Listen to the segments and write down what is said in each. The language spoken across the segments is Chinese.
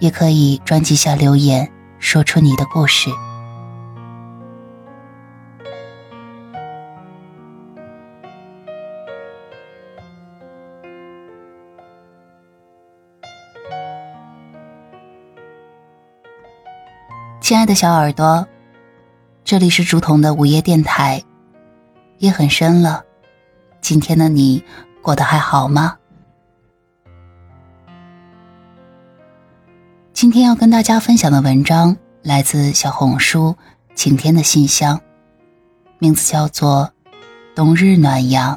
也可以专辑下留言，说出你的故事。亲爱的小耳朵，这里是竹筒的午夜电台。夜很深了，今天的你过得还好吗？今天要跟大家分享的文章来自小红书晴天的信箱，名字叫做《冬日暖阳》。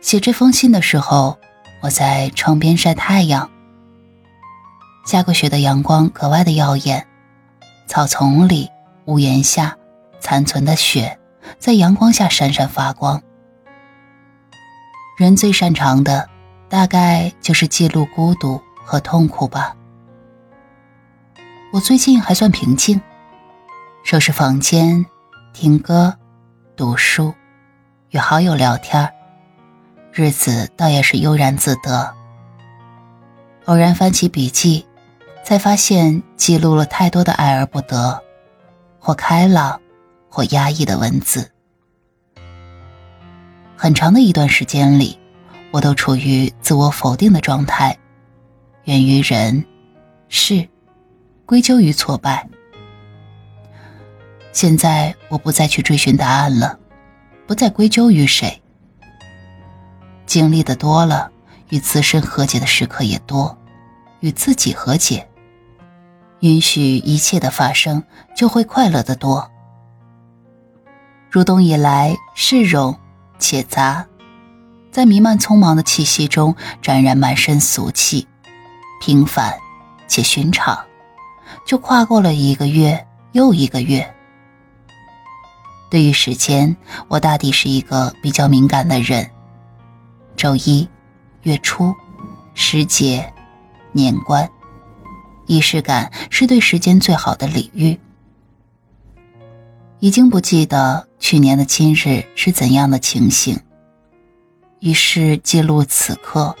写这封信的时候，我在窗边晒太阳。下过雪的阳光格外的耀眼，草丛里、屋檐下残存的雪在阳光下闪闪发光。人最擅长的。大概就是记录孤独和痛苦吧。我最近还算平静，收拾房间，听歌，读书，与好友聊天日子倒也是悠然自得。偶然翻起笔记，才发现记录了太多的爱而不得，或开朗，或压抑的文字。很长的一段时间里。我都处于自我否定的状态，源于人、事，归咎于挫败。现在我不再去追寻答案了，不再归咎于谁。经历的多了，与自身和解的时刻也多，与自己和解，允许一切的发生，就会快乐的多。入冬以来，市容且杂。在弥漫匆忙的气息中，沾染满身俗气，平凡且寻常，就跨过了一个月又一个月。对于时间，我大抵是一个比较敏感的人。周一、月初、时节、年关，仪式感是对时间最好的礼遇。已经不记得去年的今日是怎样的情形。于是记录此刻，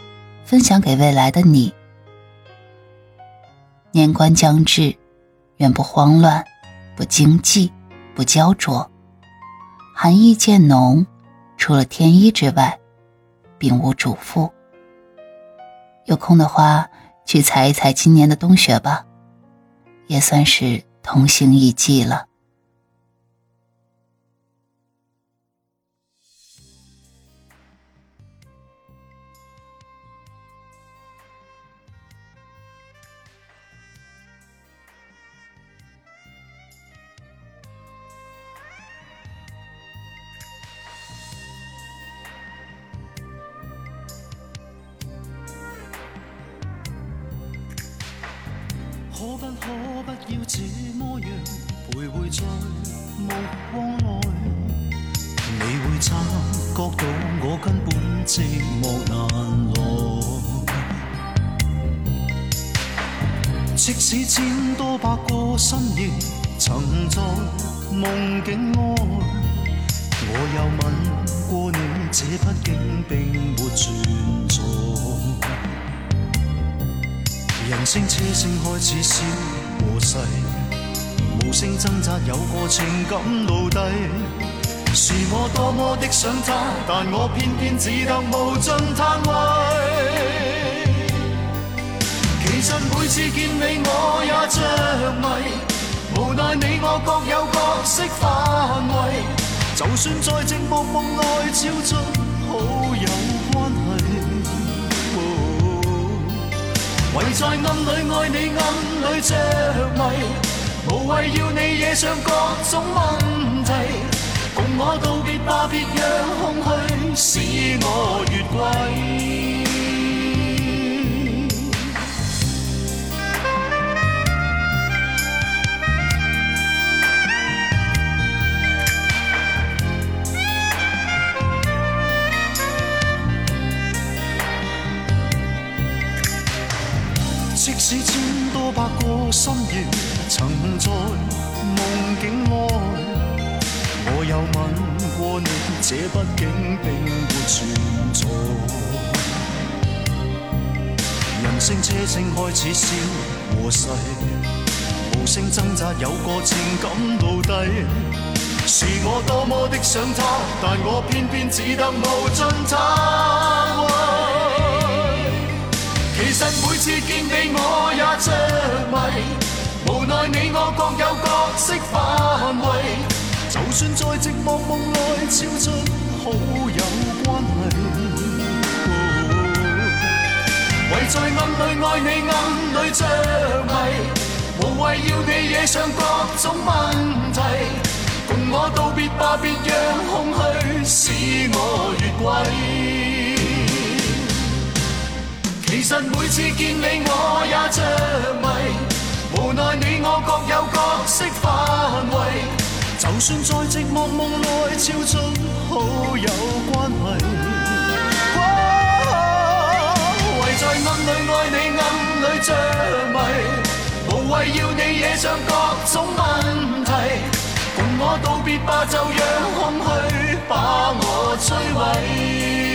分享给未来的你。年关将至，远不慌乱，不惊悸，不焦灼。寒意渐浓，除了添衣之外，并无嘱咐。有空的话，去踩一踩今年的冬雪吧，也算是同行一季了。可不可不要这么样徘徊在目光内？你会察觉到我根本寂寞难耐。即使千多百个深夜曾在梦境外，我又吻过你，这毕竟并没存人声车声开始消和逝，无声挣扎有个情感。奴隶。是我多么的想他，但我偏偏只得无尽叹谓。其实每次见你我也着迷，无奈你我各有角色范围。就算在寂寞梦内照进好友唯在暗里爱你，暗里着迷，无谓要你惹上各种问题。共我道别吧，别让空虚使我越轨。百个深夜，曾在梦境外，我有吻过你，这毕竟并没存在。人声车声开始消和逝，无声挣扎，有个情感奴隶。是我多么的想他，但我偏偏只得无尽叹其实每次见你我也算在寂寞梦内超出好友关系，唯在暗里爱你暗里着迷，无谓要你惹上各种问题。共我道别吧，别让空虚使我越轨。其实每次见你我也着迷，无奈你我各有角色范围。就算在寂寞梦内超出好友关系，唯在暗里爱你暗里着迷，无谓要你惹上各种问题。共我道别吧，就让空虚把我摧毁。